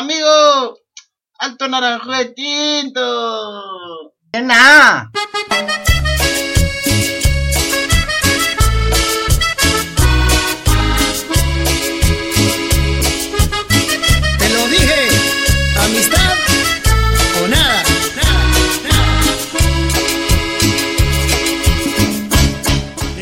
amigo. Alto naranjo de tinto. ¡Nena! Te lo dije, amistad o nada.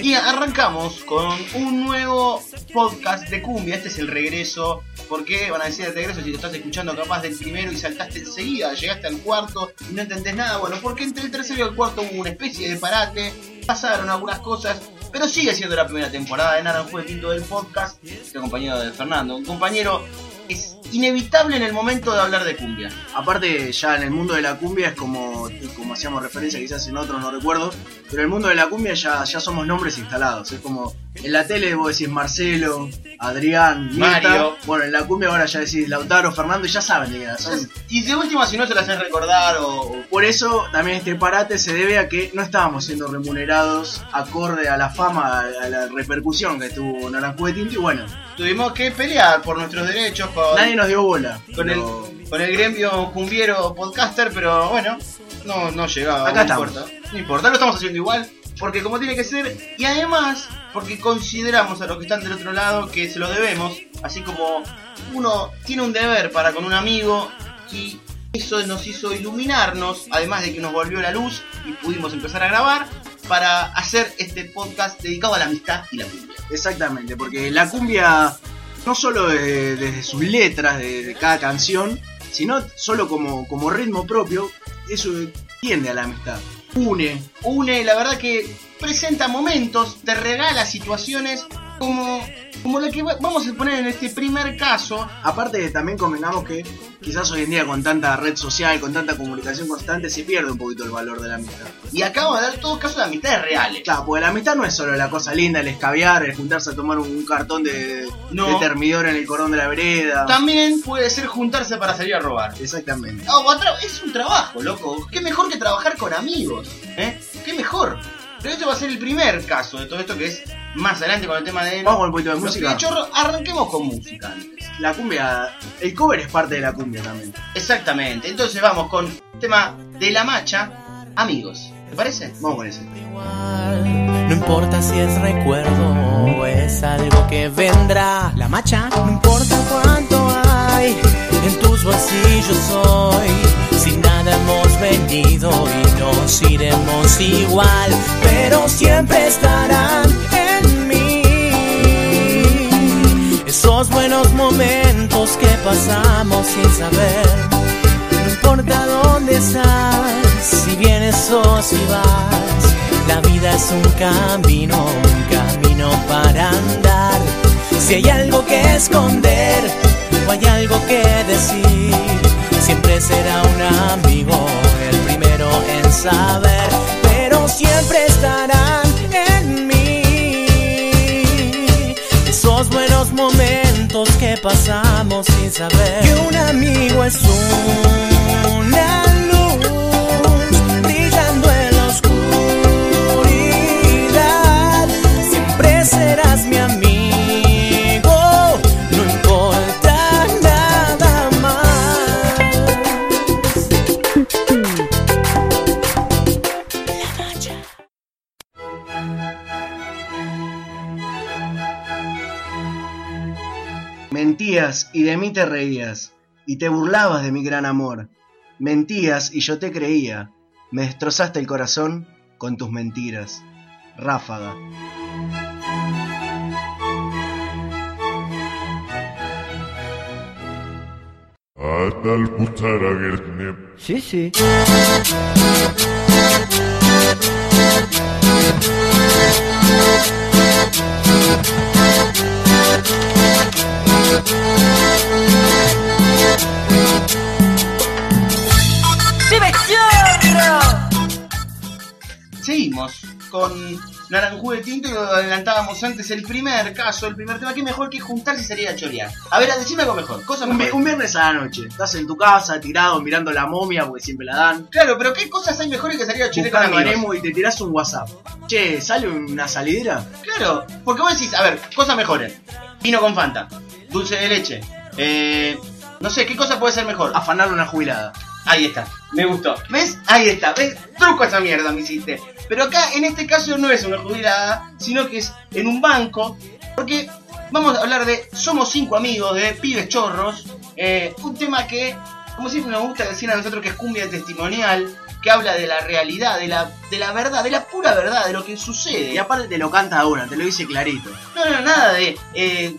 Y arrancamos con un nuevo podcast de cumbia. Este es el regreso. ¿Por qué van a decir el regreso si lo estás escuchando capaz del primero y saltaste enseguida? Llegaste al cuarto y no entendés nada. Bueno, porque entre el tercero y el cuarto hubo una especie de parate. Pasaron algunas cosas. Pero sigue siendo la primera temporada de Naranjo de Tinto del podcast. Estoy acompañado de Fernando. Un compañero es inevitable en el momento de hablar de cumbia. Aparte, ya en el mundo de la cumbia es como, como hacíamos referencia quizás en otro, no recuerdo, pero en el mundo de la cumbia ya, ya somos nombres instalados. Es como en la tele vos decís Marcelo, Adrián, Mirta. Mario. Bueno, en la cumbia ahora ya decís Lautaro, Fernando y ya saben de qué son. Y de última, si no se las hacen recordar o, o Por eso también este parate se debe a que no estábamos siendo remunerados acorde a la fama, a la repercusión que tuvo Naranjo de Tinto y bueno, tuvimos que pelear por nuestros derechos con, nadie nos dio bola. con, el, con el gremio cumbiero podcaster, pero bueno, no, no llegaba. Acá no estamos. importa. No importa, lo estamos haciendo igual, porque como tiene que ser, y además, porque consideramos a los que están del otro lado que se lo debemos, así como uno tiene un deber para con un amigo y eso nos hizo iluminarnos, además de que nos volvió la luz y pudimos empezar a grabar para hacer este podcast dedicado a la amistad y la cumbia. Exactamente, porque la cumbia, no solo de- desde sus letras de, de cada canción, sino solo como, como ritmo propio, eso tiende a la amistad. Une, une, la verdad que presenta momentos, te regala situaciones como, como la que va- vamos a poner en este primer caso. aparte también convengamos que quizás hoy en día con tanta red social, con tanta comunicación constante, se pierde un poquito el valor de la amistad. Y acabo de dar todo caso de amistades reales. Claro, porque la amistad no es solo la cosa linda, el escabiar, el juntarse a tomar un cartón de, No. de termidor en el cordón de la vereda. También puede ser juntarse para salir a robar. Exactamente. O a tra- es un trabajo, loco. Qué mejor que trabajar con amigos. ¿eh? Qué mejor. Pero este va a ser el primer caso de todo esto que es más adelante con el tema de... Vamos con un poquito de música. pichorros. Arranquemos con música antes. La cumbia, el cover es parte de la cumbia también. Exactamente. Entonces vamos con el tema de la macha, amigos. ¿Te parece? Vamos con ese. No importa si es recuerdo o es algo que vendrá. La macha. No importa cuánto hay en tus bolsillos hoy. Hemos venido y nos iremos igual. Pero siempre estarán en mí. Esos buenos momentos que pasamos sin saber. No importa dónde estás, si vienes o si vas. La vida es un camino, un camino para andar. Si hay algo que esconder o hay algo que decir, será un amigo el primero en saber. Pero siempre estarán en mí esos buenos momentos que pasamos sin saber que un amigo es una y de mí te reías, y te burlabas de mi gran amor. Mentías y yo te creía, me destrozaste el corazón con tus mentiras. Ráfaga. Sí, sí. Con Naranjú de Tinto y lo adelantábamos antes el primer caso, el primer tema. ¿Qué mejor que juntarse y salir a chorear? A ver, decime algo mejor, cosa Un, un viernes a la noche, estás en tu casa tirado mirando la momia porque siempre la dan. Claro, pero ¿qué cosas hay mejores que salir a chorear con amigos? Y te tirás un WhatsApp. Che, ¿sale una salidera? Claro, porque vos decís, a ver, cosas mejores. Vino con Fanta, dulce de leche, eh, No sé, ¿qué cosa puede ser mejor? Afanarle una jubilada. Ahí está, me gustó. ¿Ves? Ahí está, ¿ves? Truco esa mierda me hiciste. Pero acá, en este caso, no es una jubilada, sino que es en un banco. Porque vamos a hablar de Somos cinco amigos de Pibes Chorros. eh, un tema que, como siempre nos gusta decir a nosotros, que es cumbia testimonial. Que habla de la realidad, de la, de la verdad, de la pura verdad, de lo que sucede. Y aparte te lo canta una, te lo dice clarito. No, no, nada de eh,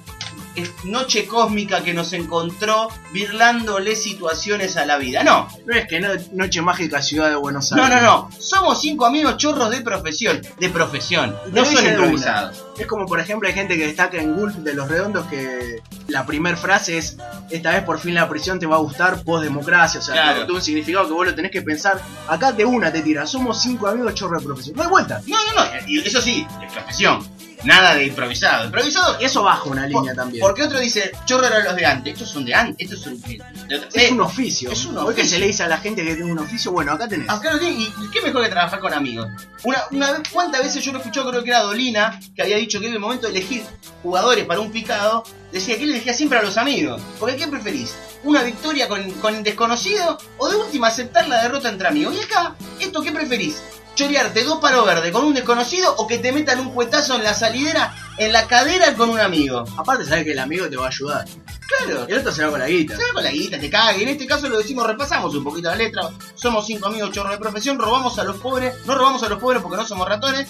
noche cósmica que nos encontró birlándole situaciones a la vida. No, No es que no, Noche Mágica Ciudad de Buenos no, Aires. no, no. Somos cinco amigos chorros de profesión. De profesión. No son improvisados. Es como por ejemplo hay gente que destaca en Gulf de los Redondos que la primer frase es esta vez por fin la prisión te va a gustar post democracia, o sea, Claro. un significado que vos lo tenés que pensar. Acá de una te tira, somos cinco amigos chorros de profesión. No hay vuelta. No, no, no. y Eso sí, de profesión. Nada de improvisado. Improvisado Y eso baja una línea por- también. Porque otro dice, chorro eran los de antes. Estos son de antes. Estos son de, de otra- es Eh, un oficio. es un Hoy que oficio. se le dice a la gente que tiene un oficio, bueno, acá tenés. Acá lo tiene, y y qué mejor que trabajar con amigos. Una, una vez, ¿cuántas veces yo lo escuché? Creo que era Dolina, que había dicho que en el momento de elegir jugadores para un picado, decía que él elegía siempre a los amigos. Porque ¿qué preferís? ¿Una victoria con, con desconocido o de última aceptar la derrota entre amigos? Y acá, ¿esto qué preferís? ¿Chorearte dos palos verdes con un desconocido o que te metan un cuetazo en la salidera, en la cadera con un amigo? Aparte sabes que el amigo te va a ayudar. Claro, El otro se va con la guita. se va con la guita, te cague. En este caso lo decimos, repasamos un poquito la letra. Somos cinco amigos chorros de profesión, robamos a los pobres, no robamos a los pobres porque no somos ratones.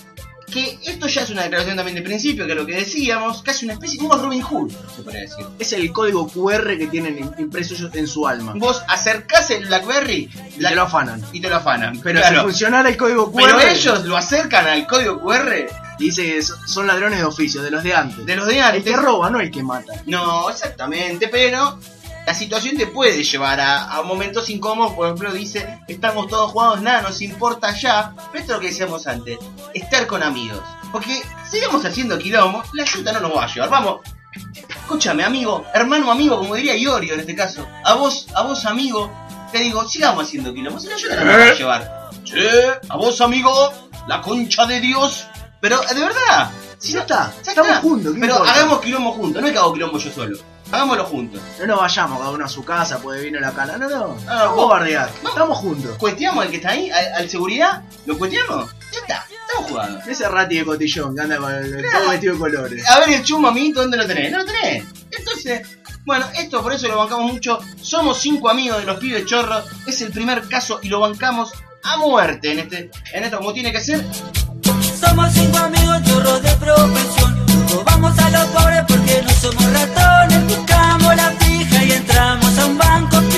Que esto ya es una declaración también de principio, que lo que decíamos, casi una especie, como Robin Hood, se podría decir. Es el código QR que tienen im- impreso ellos en su alma. Vos acercás el Blackberry Y te lo afanan. y te lo afanan. Pero Claro. si funcionara el código QR, Pero ellos lo acercan al código QR y dice que so- son ladrones de oficio, de los de antes. de los de El antes. que roba, no el que mata. No, exactamente, pero la situación te puede llevar a, a momentos incómodos. Por ejemplo, dice, estamos todos jugados, nada nos importa ya. Pero esto es lo que decíamos antes, estar con amigos. Porque sigamos haciendo quilombo, la ayuda no nos va a llevar. Vamos, escúchame, amigo, hermano amigo, como diría Iorio en este caso. A vos, a vos, amigo, te digo, sigamos haciendo quilombo, si la ayuda no nos va a llevar. Che, a vos, amigo, la concha de Dios. Pero, de verdad, Si no está, ya estamos está. juntos. ¿qué Pero importa? hagamos quilombo juntos, no es que hago quilombo yo solo. Hagámoslo juntos. No nos vayamos cada uno a su casa, puede vino la cana. No, no. Ah, vos vos- bardear. no. Estamos juntos. ¿Cuesteamos al que está ahí? ¿Al, al seguridad? ¿Lo cuesteamos? Ya está, estamos jugando. Ese rati de cotillón que anda con el, Claro. todo vestido de colores. A ver el chumbo amiguito, ¿dónde lo tenés? No lo tenés. Entonces, bueno, esto por eso lo bancamos mucho. Somos cinco amigos de los pibes chorros. Es el primer caso y lo bancamos a muerte en este, en esto como tiene que ser. Somos cinco amigos chorros de profesión. Robamos a los pobres porque no somos ratones. Buscamos la fija y entramos a un banco.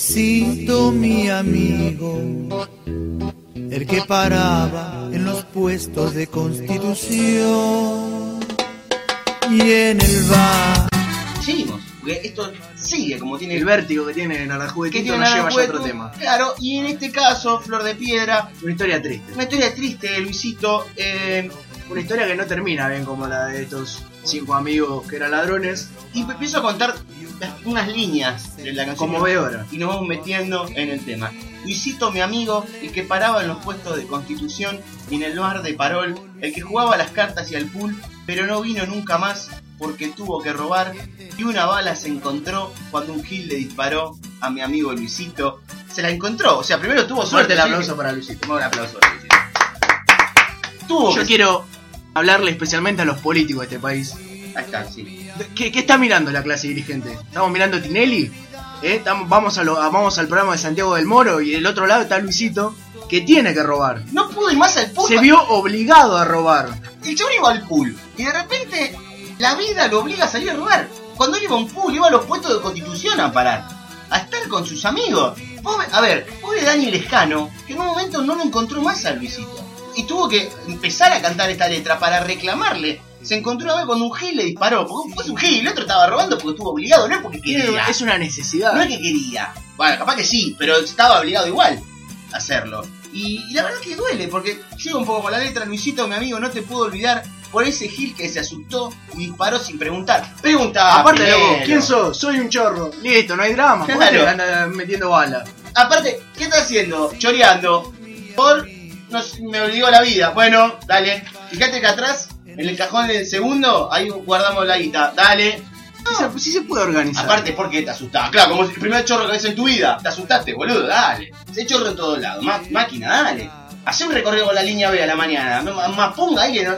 Luisito, mi amigo, el que paraba en los puestos de constitución y en el bar. Seguimos, porque esto sigue como tiene El vértigo que tiene en que tiene nos lleva ya a otro tema. Claro, y en este caso, Flor de Piedra, Una historia triste. una historia triste de Luisito. Eh, Una historia que no termina bien como la de estos cinco amigos que eran ladrones. y empiezo a contar unas líneas de la canción. Conmovedora. y nos vamos metiendo en el tema. Luisito, mi amigo, el que paraba en los puestos de constitución y en el bar de parol, el que jugaba las cartas y al pool, pero no vino nunca más porque tuvo que robar y una bala se encontró cuando un gil le disparó a mi amigo Luisito. Se la encontró, o sea, primero tuvo Suerte suerte. el aplauso para Luisito. Un aplauso para Luisito. Tuvo Yo que- quiero hablarle especialmente a los políticos de este país. Ahí está, sí. ¿Qué, qué está mirando la clase dirigente? ¿Estamos mirando Tinelli? ¿Eh? Estamos- vamos, a lo- vamos al programa de Santiago del Moro y del otro lado está Luisito, que tiene que robar. No pudo ir más al pool. Se vio obligado a robar. El chabón iba al pool y de repente la vida lo obliga a salir a robar. Cuando él iba a un pool, iba a los puestos de constitución a parar, a estar con sus amigos. Pobre- a ver, pobre Dani Lescano, que en un momento no lo encontró más a Luisito. Y tuvo que empezar a cantar esta letra para reclamarle se encontró vez con un gil y le disparó. Porque fue un gil, el otro estaba robando porque estuvo obligado, no es porque quería. Es una necesidad. No es que quería. Bueno, capaz que sí, pero estaba obligado igual a hacerlo. Y, y la verdad que duele, porque sigo un poco con la letra, Luisito, mi amigo, no te puedo olvidar por ese Gil que se asustó y disparó sin preguntar. Pregunta. Aparte, loco, ¿quién sos? Soy un chorro. Listo, no hay drama. ¿Por qué Claro. anda metiendo bala? Aparte, ¿qué está haciendo? Choreando. Por. No, me obligó la vida. Bueno, dale. Fíjate que atrás, en el cajón del segundo, ahí guardamos la guita. Dale. Sí se- Sí se puede organizar. Aparte, ¿por qué te asustás? Claro, como el primer chorro que ves en tu vida. Te asustaste, boludo, dale. Se chorro en todos lados. Máquina, dale. Hacé un recorrido con la línea B a la mañana. No, más- ponga ahí que no.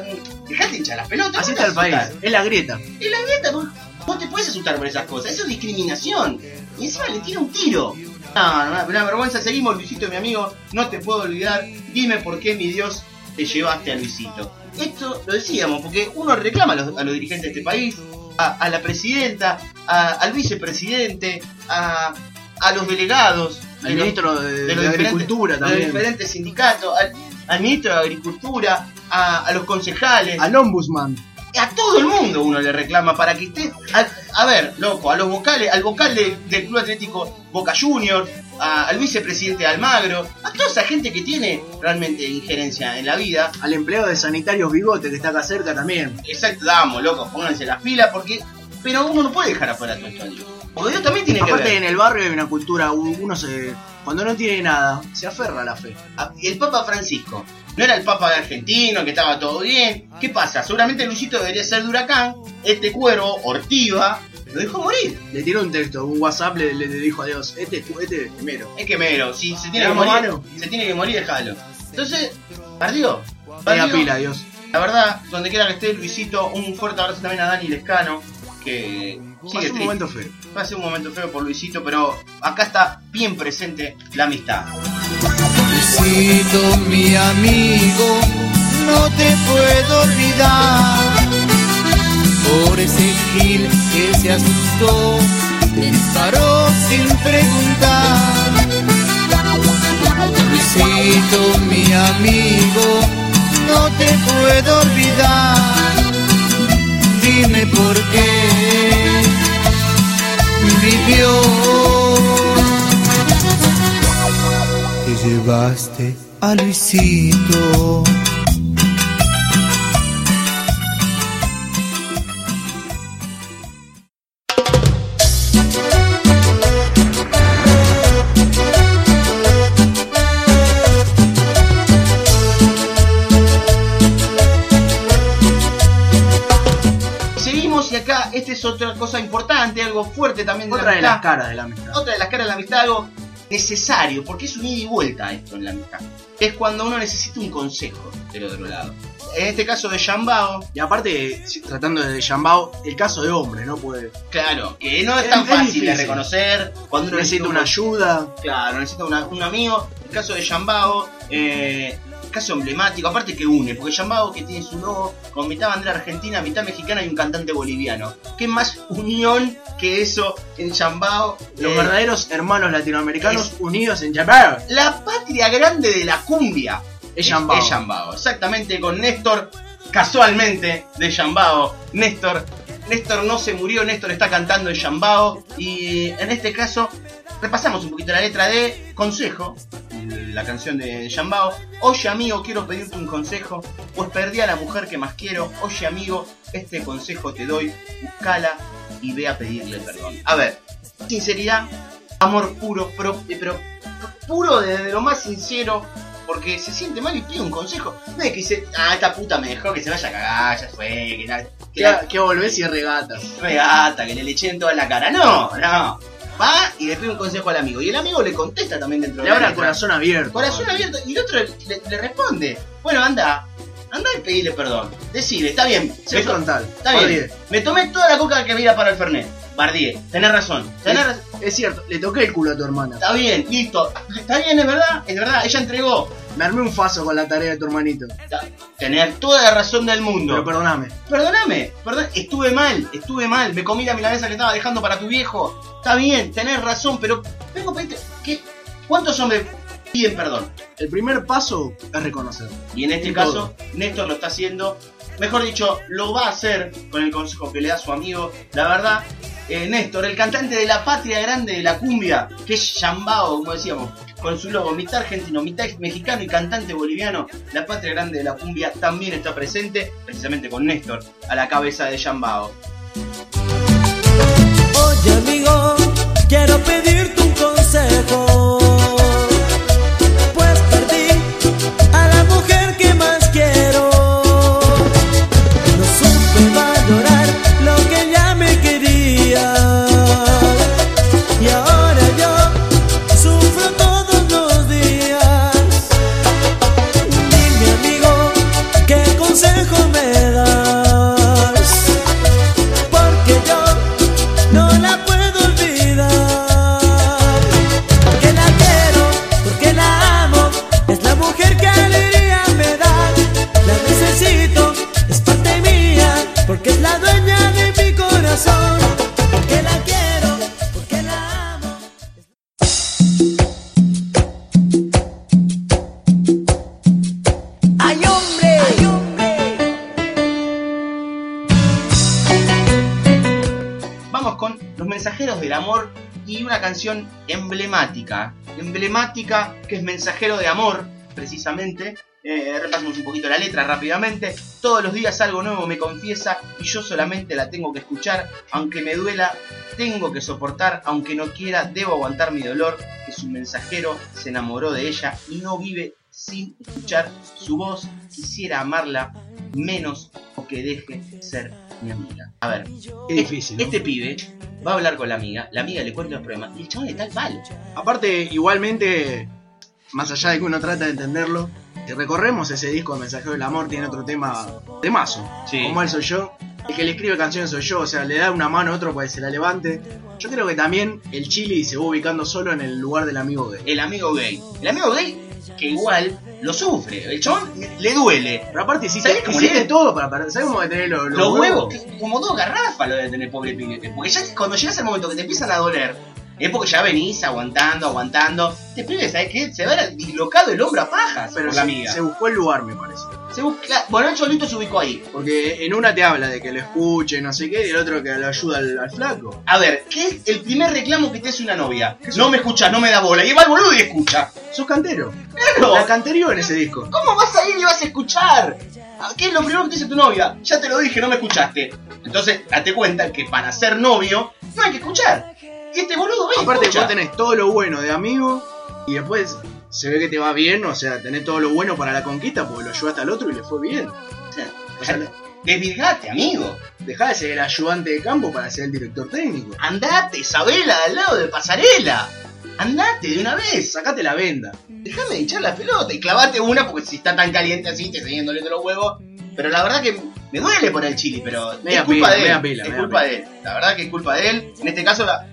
Dejate hinchar las pelotas. Así ¿cómo está el país. Es la grieta. En la grieta, vos, vos te puedes asustar por esas cosas. Eso es discriminación. Y encima le tira un tiro. No, no, una vergüenza. Seguimos, Luisito, mi amigo. No te puedo olvidar. Dime por qué, mi Dios, te llevaste a Luisito. Esto lo decíamos, porque uno reclama a los, a los dirigentes de este país, a, a la presidenta, a- al vicepresidente, a, a los delegados, Al los- ministro de, de de los diferentes- Agricultura de los también. diferentes sindicatos, al, al ministro de Agricultura, a los concejales, Al ombudsman. A todo el mundo uno le reclama para que esté. A, a ver, loco, a los vocales, al vocal de- del Club Atlético Boca Juniors, al vicepresidente de Almagro, a toda esa gente que tiene realmente injerencia en la vida. Al empleado de sanitarios Bigote que está acá cerca también. Exacto, damos, loco, pónganse las pilas porque. Pero uno no puede dejar afuera todo esto. Porque Dios también tiene que Aparte ver. en el barrio hay una cultura, uno se cuando no tiene nada, se aferra a la fe. Ah, El Papa Francisco no era el Papa de argentino, que estaba todo bien. ¿Qué pasa? Seguramente Luisito debería ser de huracán. Este cuervo, Ortiva, lo dejó morir. Le tiró un texto, un WhatsApp, le, dijo a Dios, este este es primero. Es que mero, si se tiene ¿Le que morir, mano? se tiene que morir, déjalo. Entonces, perdió. Perdió. pila, Dios. La verdad, donde quiera que esté Luisito, un fuerte abrazo también a Dani Lescano, que Pasó un momento feo. Va a ser un momento feo por Luisito, pero acá está bien presente la amistad. Luisito, mi amigo, no te puedo olvidar. Por ese gil que se asustó, te disparó sin preguntar. Luisito, mi amigo, no te puedo olvidar. Dime por qué vivió. Te llevaste a Luisito. Es otra cosa importante, algo fuerte también de Otra la de las caras de la amistad. Otra de las caras de la amistad, algo necesario, porque es un ida y vuelta esto en la amistad. Es cuando uno necesita un consejo del otro lado. En este caso de Shambao, Y aparte, tratando de Yambao, el caso de hombre, ¿no? Puede. claro, que no es Es- tan es fácil de reconocer. Cuando uno Necesita un una ayuda. Claro, necesita una- un amigo. El caso de Yambao, eh, caso emblemático, aparte que une, porque Yambao que tiene su logo con mitad bandera argentina, mitad mexicana y un cantante boliviano. ¿Qué más unión que eso en Yambao? Los Eh, verdaderos hermanos latinoamericanos unidos en Yambao. La patria grande de la cumbia. Es Yambao. Es Yambao, exactamente, con Néstor, casualmente, de Yambao. Néstor, Néstor no se murió, Néstor está cantando en Yambao. Y en este caso, repasamos un poquito la letra de Consejo, la canción de Yambao. Oye amigo, quiero pedirte un consejo, pues perdí a la mujer que más quiero. Oye amigo, este consejo te doy, buscala y ve a pedirle perdón. A ver, sinceridad, amor puro, pero, pero puro desde lo más sincero, porque se siente mal y pide un consejo. No es que dice, ah, esta puta me dejó que se vaya a cagar, ya fue, que, la, que Que, la que volvés y regatas. regata, que le leche en toda la cara. No, no. Va y le pide un consejo al amigo. Y el amigo le contesta también dentro Le de la el letra. corazón abierto. Corazón abierto. Y el otro le, le responde, bueno, anda, anda y pedile perdón. Decile, está bien. Me to- frontal. Está bien. Me tomé toda la coca que había para el Fernet. Bardié, tenés razón. Tenés razón. Es cierto, le toqué el culo a tu hermana. Está bien, listo. Está bien, es verdad, es verdad. Ella entregó. Me armé un faso con la tarea de tu hermanito. Tener toda la razón del mundo. Pero perdoname. Perdóname, perdón, estuve mal, estuve mal, me comí la milanesa que estaba dejando para tu viejo. Está bien, tenés razón, pero vengo a pedirte, ¿qué? ¿cuántos hombres piden perdón? El primer paso es reconocer. Y en este caso, Néstor lo está haciendo mejor dicho, lo va a hacer con el consejo que le da su amigo. La verdad, eh, Néstor, el cantante de la patria grande de la cumbia, que es Yambao, como decíamos, con su logo, mitad argentino, mitad mexicano y cantante boliviano, la patria grande de la cumbia también está presente, precisamente con Néstor, a la cabeza de Yambao. Oye amigo, quiero pedirte y una canción emblemática. Emblemática que es Mensajero de Amor, precisamente. Eh, repasemos un poquito la letra rápidamente. Todos los días algo nuevo me confiesa y yo solamente la tengo que escuchar. Aunque me duela, tengo que soportar. Aunque no quiera, debo aguantar mi dolor. Que su mensajero se enamoró de ella y no vive sin escuchar su voz. Quisiera amarla menos o que deje ser mi amiga. A ver, Qué difícil, ¿no? este pibe va a hablar con la amiga, la amiga le cuenta los problemas y el chabón está mal. Aparte, igualmente, más allá de que uno trata de entenderlo, si recorremos ese disco de Mensajero del Amor, tiene otro tema de mazo. Sí. Como él soy yo. El que le escribe canciones soy yo, o sea, le da una mano a otro para que se la levante. Yo creo que también el Chili se va ubicando solo en el lugar del amigo gay. El amigo gay. El amigo gay que igual lo sufre. El chabón le duele. Pero aparte, si ¿Sabés te, cómo tiene todo para perder, ¿sabes cómo va a tener los, Los huevos, que como dos garrafas lo debe tener pobre pibe. Porque ya cuando llegas al momento que te empiezan a doler, es porque ya venís aguantando, aguantando. Este pibe, ¿sabes qué? Se va a dislocado el hombro a pajas Pero por la amiga. se buscó el lugar, me parece. Se busca- bueno, el cholito se ubicó ahí. Porque en una te habla de que lo escuche, no sé qué, y el otro que lo ayuda al, al flaco. A ver, ¿qué es el primer reclamo que te hace una novia? No me escucha, no me da bola. Y va el boludo y escucha. Sos cantero. Claro. La canterió en ese disco. ¿Cómo vas a ir y vas a escuchar? Ah, ¿Qué es lo primero que te dice tu novia? Ya te lo dije, no me escuchaste. Entonces, date cuenta que para ser novio no hay que escuchar. Y este boludo ve Aparte, escucha. vos tenés todo lo bueno de amigo y después se ve que te va bien, o sea, tenés todo lo bueno para la conquista porque lo ayudaste al otro y le fue bien. O sea, O sea, Desvirgate, amigo. dejá de ser el ayudante de campo para ser el director técnico. Andate, Isabela, al lado de pasarela. Andate de una vez. Sacate la venda. Déjame de echar la pelota y clavate una porque si está tan caliente así te siguen doliendo los huevos. Pero la verdad que me duele por el chili, pero Media es culpa pila, de él. pila, es culpa pila. de él. La verdad que es culpa de él. En este caso la-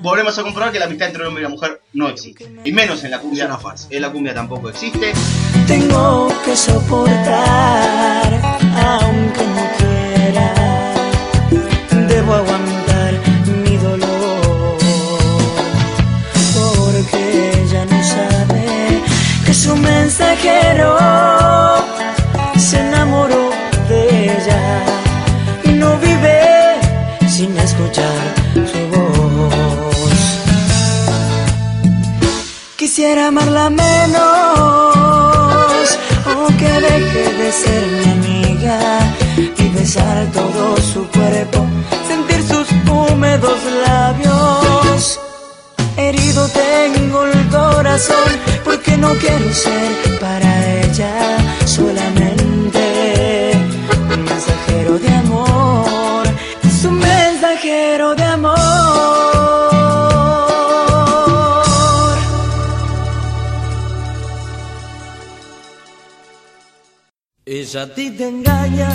volvemos a comprobar que la amistad entre el hombre y la mujer no existe. Y menos en la cumbia. Es una farsa. En la cumbia tampoco existe. Tengo que soportar, aunque no quiera. Debo aguantar mi dolor, porque ella no sabe que su mensajero se enamoró de ella y no vive sin escuchar su Quisiera amarla menos o que deje de ser mi amiga y besar todo su cuerpo, sentir sus húmedos labios. Herido tengo el corazón porque no quiero ser para ella Ella a ti te engaña.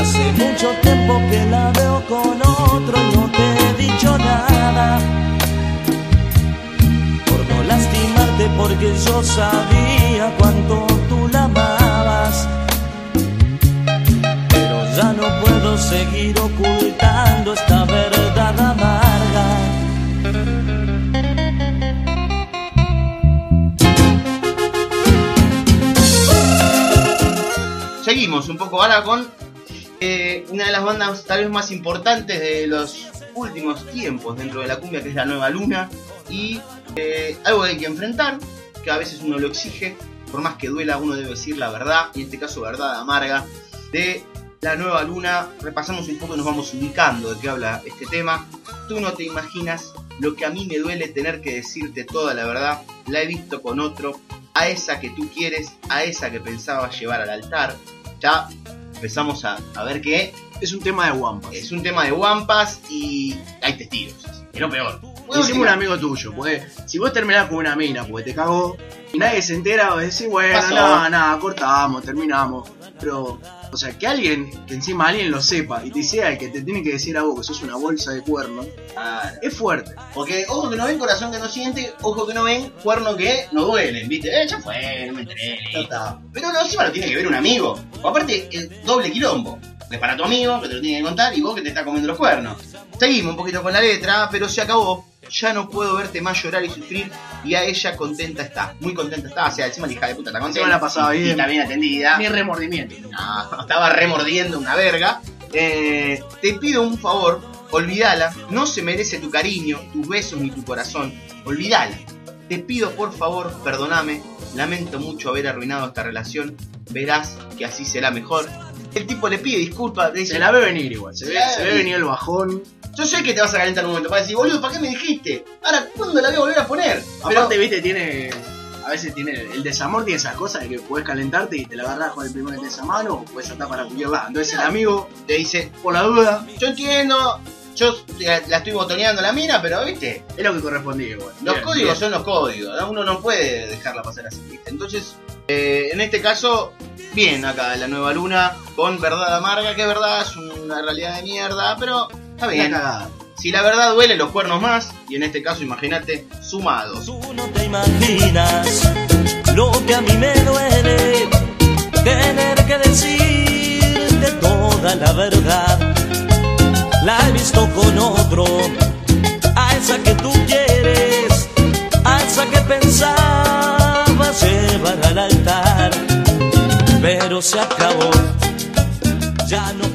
Hace mucho tiempo que la veo con otro y no te he dicho nada. Por no lastimarte porque yo sabía cuánto tú la amabas. Pero ya no puedo seguir ocultando esta seguimos un poco ahora con eh, una de las bandas tal vez más importantes de los últimos tiempos dentro de la cumbia, que es la Nueva Luna. Y eh, algo que hay que enfrentar, que a veces uno lo exige, por más que duela, uno debe decir la verdad, y en este caso verdad amarga, de la Nueva Luna. Repasamos un poco y nos vamos ubicando de qué habla este tema. Tú no te imaginas lo que a mí me duele tener que decirte toda la verdad. La he visto con otro, a esa que tú quieres, a esa que pensabas llevar al altar. Ya empezamos a, a ver que Es un tema de Wampas. es un tema de Wampas y hay testigos. Es lo peor. Decime un amigo tuyo, porque si vos terminás con una mina porque te cagó y nadie se entera, vos decís, bueno, nada, nada, cortamos, terminamos. Pero, o sea, que alguien, que encima alguien lo sepa y te sea el que te tiene que decir a vos que sos una bolsa de cuernos, Claro. es fuerte. Porque ojo que no ven, corazón que no siente, ojo que no ven, cuerno que no duelen, ¿viste? Eh, ya fue, no me enteré, listo. Pero no, encima lo tiene que ver un amigo. O aparte, el doble quilombo. Es para tu amigo, que te lo tiene que contar, y vos que te está comiendo los cuernos. Seguimos un poquito con la letra, pero se acabó. Ya no puedo verte más llorar y sufrir, y a ella contenta está. Muy contenta está, o sea, encima la hija de puta está contenta. La pasaba y- Y bien. está bien atendida. Ni remordimiento. No, estaba remordiendo una verga. Eh, te pido un favor, olvídala. No se merece tu cariño, tus besos ni tu corazón. Olvídala. Te pido por favor, perdóname. Lamento mucho haber arruinado esta relación. Verás que así será mejor. El tipo le pide disculpas, dice, Se la ve venir igual, se ve, se ve venir el bajón. Yo sé que te vas a calentar un momento para decir, boludo, ¿para qué me dijiste? Ahora, ¿cuándo la voy a volver a poner? Pero- Aparte, viste, tiene. A veces tiene. El desamor tiene esas cosas de que puedes calentarte y te la agarras con el primero que te esa mano o puedes saltar para cualquier lado. Entonces el amigo, te dice, por la duda, yo entiendo, yo la, la estoy botoneando la mina, pero viste, es lo que correspondía igual. Los Bien, códigos bien. son los códigos, ¿no? uno no puede dejarla pasar así, ¿viste? Entonces, eh, en este caso, bien acá la nueva luna, con verdad amarga, que verdad es una realidad de mierda, pero está bien. cagada. Si la verdad duele, los cuernos más, y en este caso, imagínate, sumados. Tú no te imaginas lo que a mí me duele tener que decirte toda la verdad. La he visto con otro, a esa que tú quieres, a esa que pensabas llevar al altar. Pero se acabó, ya no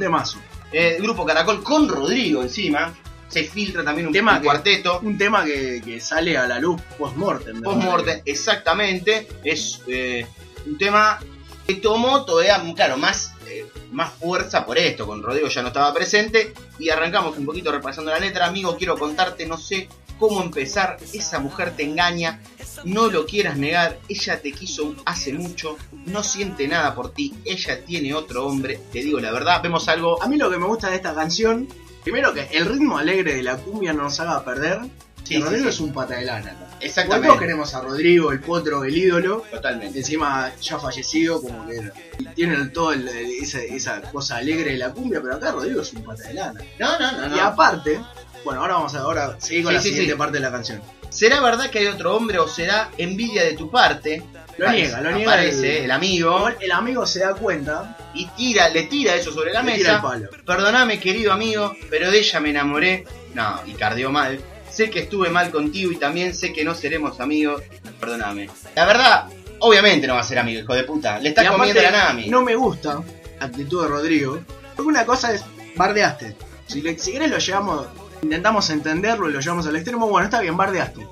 temazo. eh, Grupo Caracol con Rodrigo encima, se filtra también un Tema un que- cuarteto. Un tema que, que sale a la luz post-mortem. Post-mortem, exactamente. Es eh, un tema que tomó todavía, claro, más, eh, más fuerza por esto. Con Rodrigo ya no estaba presente. Y arrancamos un poquito repasando la letra. Amigo, quiero contarte, no sé cómo empezar. Esa mujer te engaña. No lo quieras negar. Ella te quiso hace mucho. No siente nada por ti. Ella tiene otro hombre. Te digo la verdad. Vemos algo. A mí lo que me gusta de esta canción, primero que el ritmo alegre de la cumbia no nos haga perder. Sí, sí, Rodrigo sí. es un pata de lana. Exactamente. todos queremos a Rodrigo, el potro, el ídolo. Totalmente. Encima ya fallecido, como que tiene todo el- esa, esa cosa alegre de la cumbia, pero acá Rodrigo es un pata de lana. No, no, no, no. Y aparte, bueno, ahora vamos a ahora seguir con Sí, la sí, siguiente sí. parte de la canción. ¿Será verdad que hay otro hombre o será envidia de tu parte? Lo niega, lo niega Aparece el- el, amigo El amigo se da cuenta y tira, le tira eso sobre la mesa. Perdóname, querido amigo, pero de ella me enamoré. No, y cardió mal. Sé que estuve mal contigo y también sé que no seremos amigos. Perdóname. La verdad, obviamente no va a ser amigo, hijo de puta. Le está comiendo la Nami. No me gusta la actitud de Rodrigo. Porque una cosa es, bardeaste. Si, le, si querés lo llevamos, intentamos entenderlo y lo llevamos al extremo, bueno, está bien, bardeaste.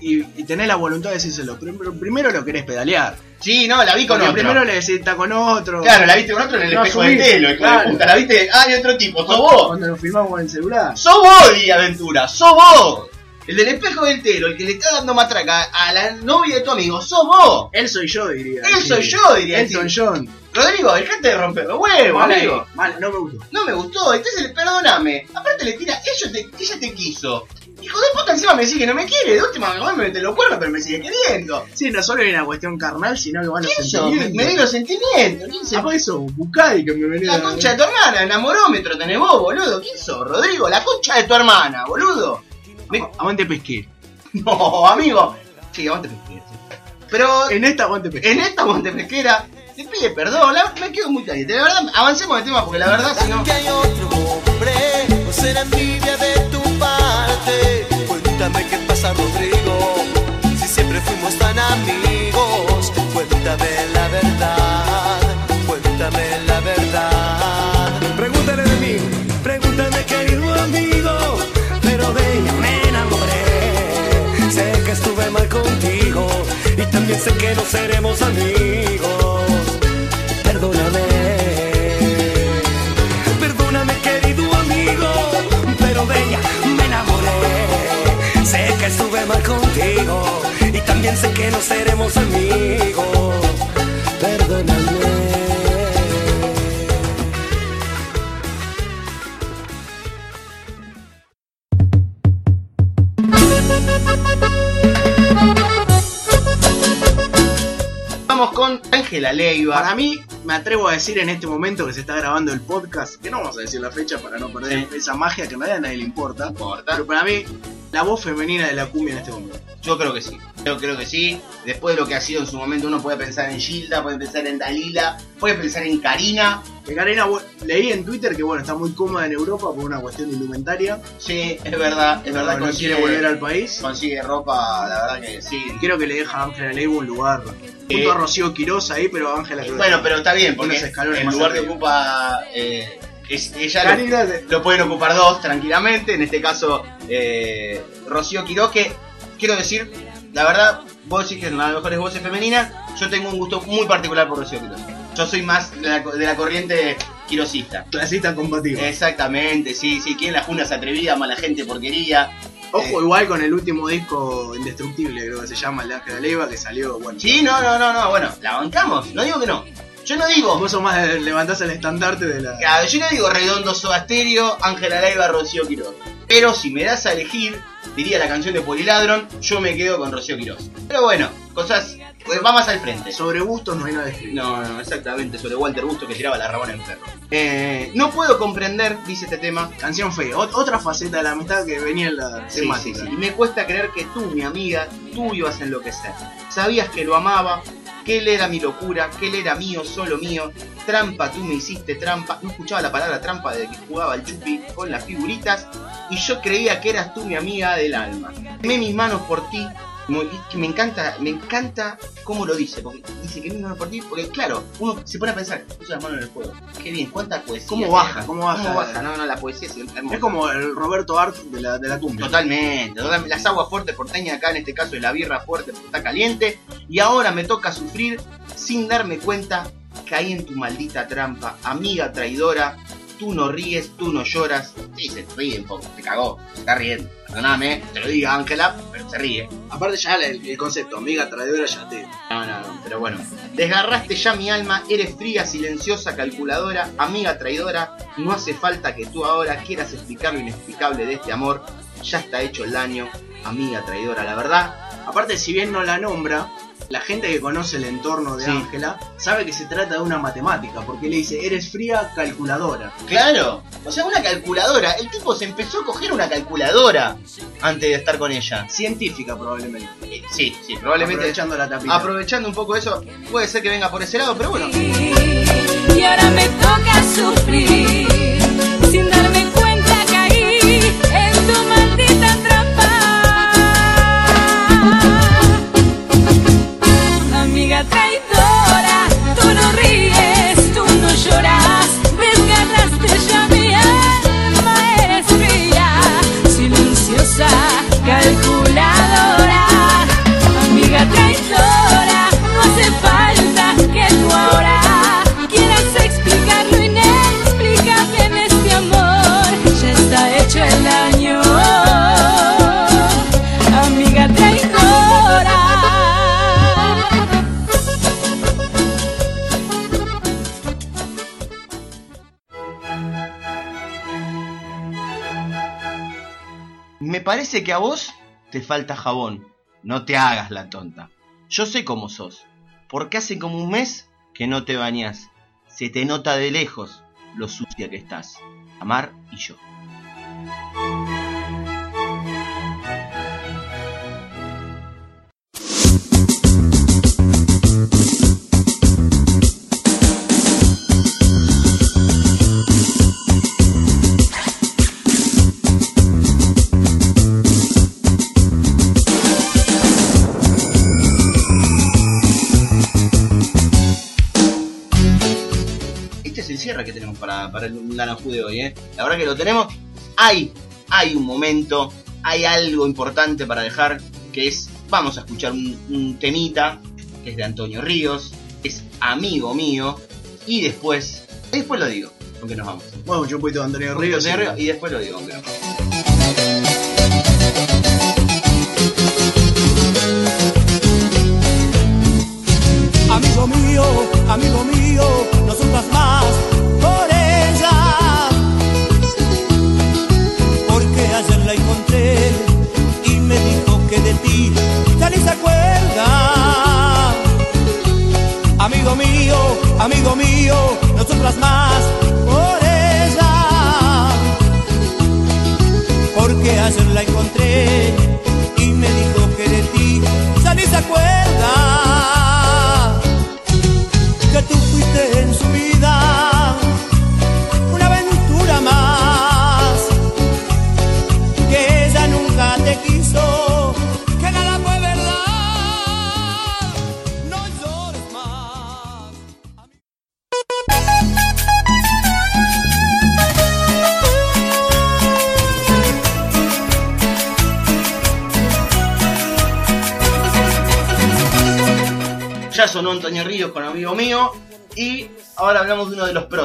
Y, y tenés la voluntad de decírselo. Pero, primero lo querés pedalear. Sí, no, la vi con Porque otro. primero le decís, está con otro. Claro, la viste con otro en el No espejo del telo, hijo claro. de puta. La viste, ah, hay otro tipo, sos vos. Cuando nos filmamos con el celular. ¡Sos vos, Di Aventura! ¡Sos vos! El del espejo del telo, el que le está dando matraca a la novia de tu amigo, ¡sos vos! Él soy yo, diría. Él Sí. soy yo, diría Elton decir. John. Rodrigo, dejate de romper los huevos, Mal amigo. mal, no me gustó. No me gustó, entonces perdóname. Aparte le tira, ella te, ella te quiso. Hijo de puta, encima me dice que no me quiere. De última, igual me mete los cuernos, pero me sigue queriendo. Sí, no solo hay una cuestión carnal, sino que van los ¿Quién sos? Me, me di los sentimientos. ¿Quién sos? Ah, pues eso, Bucay que me venía La concha de tu hermana, enamorómetro tenés vos, boludo. ¿Quién sos, Rodrigo? La concha de tu hermana, boludo. Me- Aguante pesqué. No, amigo. Sí, aguante pesquera. sí. Pero En esta aguante pesqué. en esta monte pesquera te pide perdón. La- me quedo muy caliente. La verdad, avancemos del tema porque la verdad, si no. que hay otro hombre, o será envidia de tu parte. Cuéntame qué pasa, Rodrigo. Si siempre fuimos tan amigos. Cuéntame la verdad. Cuéntame la verdad. Pregúntale de mí. Pregúntame, querido amigo. Pero de ella me enamoré. Sé que estuve mal contigo. Y también sé que no seremos amigos. Que no seremos amigos. Perdóname. Vamos con Ángela Leiva. Para mí, me atrevo a decir en este momento que se está grabando el podcast, que no vamos a decir la fecha para no perder Sí. esa magia que en realidad a nadie le importa. importa. Pero para mí, la voz femenina de la cumbia en este momento. Yo creo que sí. Yo creo que sí. Después de lo que ha sido en su momento, uno puede pensar en Gilda, puede pensar en Dalila, puede pensar en Karina. Que Karina, leí en Twitter que bueno, está muy cómoda en Europa por una cuestión de indumentaria. Sí, es verdad, es verdad. no quiere volver al país. Consigue ropa, la verdad que sí. Quiero que le deja a Ángela Leiva un lugar. Junto a Rocío Quiroz ahí, pero Ángela creo que- Bueno, pero está bien, porque el más lugar que ocupa eh, es, ella lo, lo pueden ocupar dos tranquilamente. En este caso, eh, Rocío Quiroz, que quiero decir, la verdad, vos decís que es una de las mejores voces femeninas. Yo tengo un gusto muy particular por Rocío Quiroz. Yo soy más de la, de la corriente quirosista. clasista compatible. Exactamente, sí, sí. ¿Quién la juna se atrevía? Mala gente, porquería. Ojo, Eh, igual con el último disco Indestructible, creo que se llama, el de Ángela Leiva, que salió, bueno. Sí, no, no, no, no. Bueno, la bancamos. No digo que no. Yo no digo. Vos sos más de levantás el estandarte de la. Claro, yo no digo Redondo Soda Stereo, Ángela Leiva, Rocío Quiroz. Pero si me das a elegir, diría la canción de Poliladron, yo me quedo con Rocío Quiroz. Pero bueno, cosas. Pues va más al frente. Sobre gustos no hay nada escrito. No, no, exactamente, sobre Walter Busto que tiraba la rabona en perro. Eh, no puedo comprender, dice este tema. Canción fea. Ot- otra faceta de la amistad que venía en la Sí, temática. sí, sí. Y me cuesta creer que tú, mi amiga, tú ibas a enloquecer. Sabías que lo amaba, que él era mi locura, que él era mío, solo mío. Trampa, tú me hiciste trampa. No escuchaba la palabra trampa de que jugaba el chupi con las figuritas. Y yo creía que eras tú mi amiga del alma. Quemé mis manos por ti. Me encanta, me encanta cómo lo dice, porque dice que mis manos por ti, porque claro, uno se pone a pensar, puso las manos en el fuego. Qué bien, cuánta poesía. ¿Cómo tiene. baja? ¿Cómo baja? No, no, la poesía es hermosa. Es como el Roberto Art de la, de la cumbia. Totalmente, totalmente. Las aguas fuertes porteñas acá, en este caso es la birra fuerte porque está caliente. Y ahora me toca sufrir sin darme cuenta. Caí en tu maldita trampa, amiga traidora. Tú no ríes, tú no lloras. Sí, se ríe un poco, se cagó, se está riendo. Perdóname, te lo diga Ángela, pero se ríe. Aparte ya el, el concepto, amiga traidora ya te... No, no, no, pero bueno. Desgarraste ya mi alma, eres fría, silenciosa, calculadora, amiga traidora. No hace falta que tú ahora quieras explicar lo inexplicable de este amor. Ya está hecho el daño, amiga traidora, la verdad. Aparte, si bien no la nombra, la gente que conoce el entorno de Sí. Ángela sabe que se trata de una matemática, porque le dice, eres fría calculadora. Claro, o sea, una calculadora. El tipo se empezó a coger una calculadora antes de estar con ella. Científica probablemente. Eh, Sí, sí, probablemente. Aprovechando la tapita. Aprovechando un poco eso, puede ser que venga por ese lado, pero bueno. Que a vos te falta jabón. No te hagas la tonta. Yo sé cómo sos. Porque hace como un mes que no te bañás. Se te nota de lejos lo sucia que estás. Amar y yo. De hoy, ¿eh? La verdad que lo tenemos. Hay, hay un momento, hay algo importante para dejar, que es, vamos a escuchar un, un temita, que es de Antonio Ríos, es amigo mío, y después, después lo digo, aunque nos vamos. Bueno, yo un poquito de Antonio Ríos. Antonio Ríos, y- y después lo digo, aunque nos vamos. Amigo mío, amigo mío,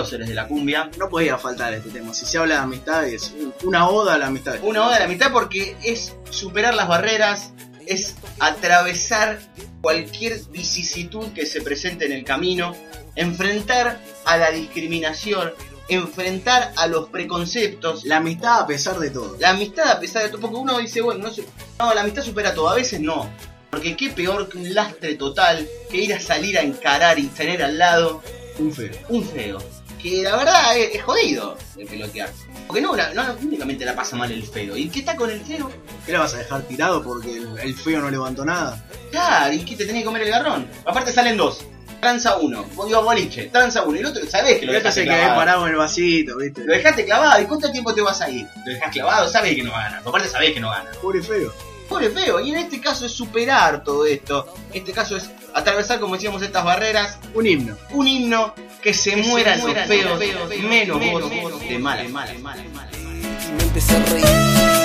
próceres de la cumbia. No podía faltar este tema. Si se habla de amistad, es una oda a la amistad. Una oda de la mitad porque es superar las barreras, es atravesar cualquier vicisitud que se presente en el camino, enfrentar a la discriminación, enfrentar a los preconceptos. La amistad a pesar de todo. La amistad, a pesar de todo, porque uno dice, bueno, no, no, la amistad supera todo, a veces no. Porque qué peor que un lastre total que ir a salir a encarar y tener al lado Un feo. un feo. Que la verdad es, es jodido de pelotear. Porque no, la- no únicamente la pasa mal el feo. ¿Y qué está con el feo? ¿Qué le vas a dejar tirado porque el, el feo no levantó nada? Claro, ¿y qué te tenés que comer el garrón? Aparte salen dos. Tranza uno, digo boliche, tranza uno, y el otro sabés que lo dejaste clavado. parado en el vasito, ¿viste? Lo dejaste clavado, ¿y cuánto tiempo te vas a ir? Lo dejás clavado, sabés que no gana. Aparte sabés que no gana. Pobre feo. Pobre feo, y en este caso es superar todo esto. En este caso es atravesar, como decíamos, estas barreras. Un himno. Un himno que se Que se mueran los feos, menos menos vos vos, de mala, mala, mala, mala. Y me empecé a reír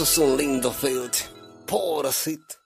eso es un lindo feo. Pobrecito.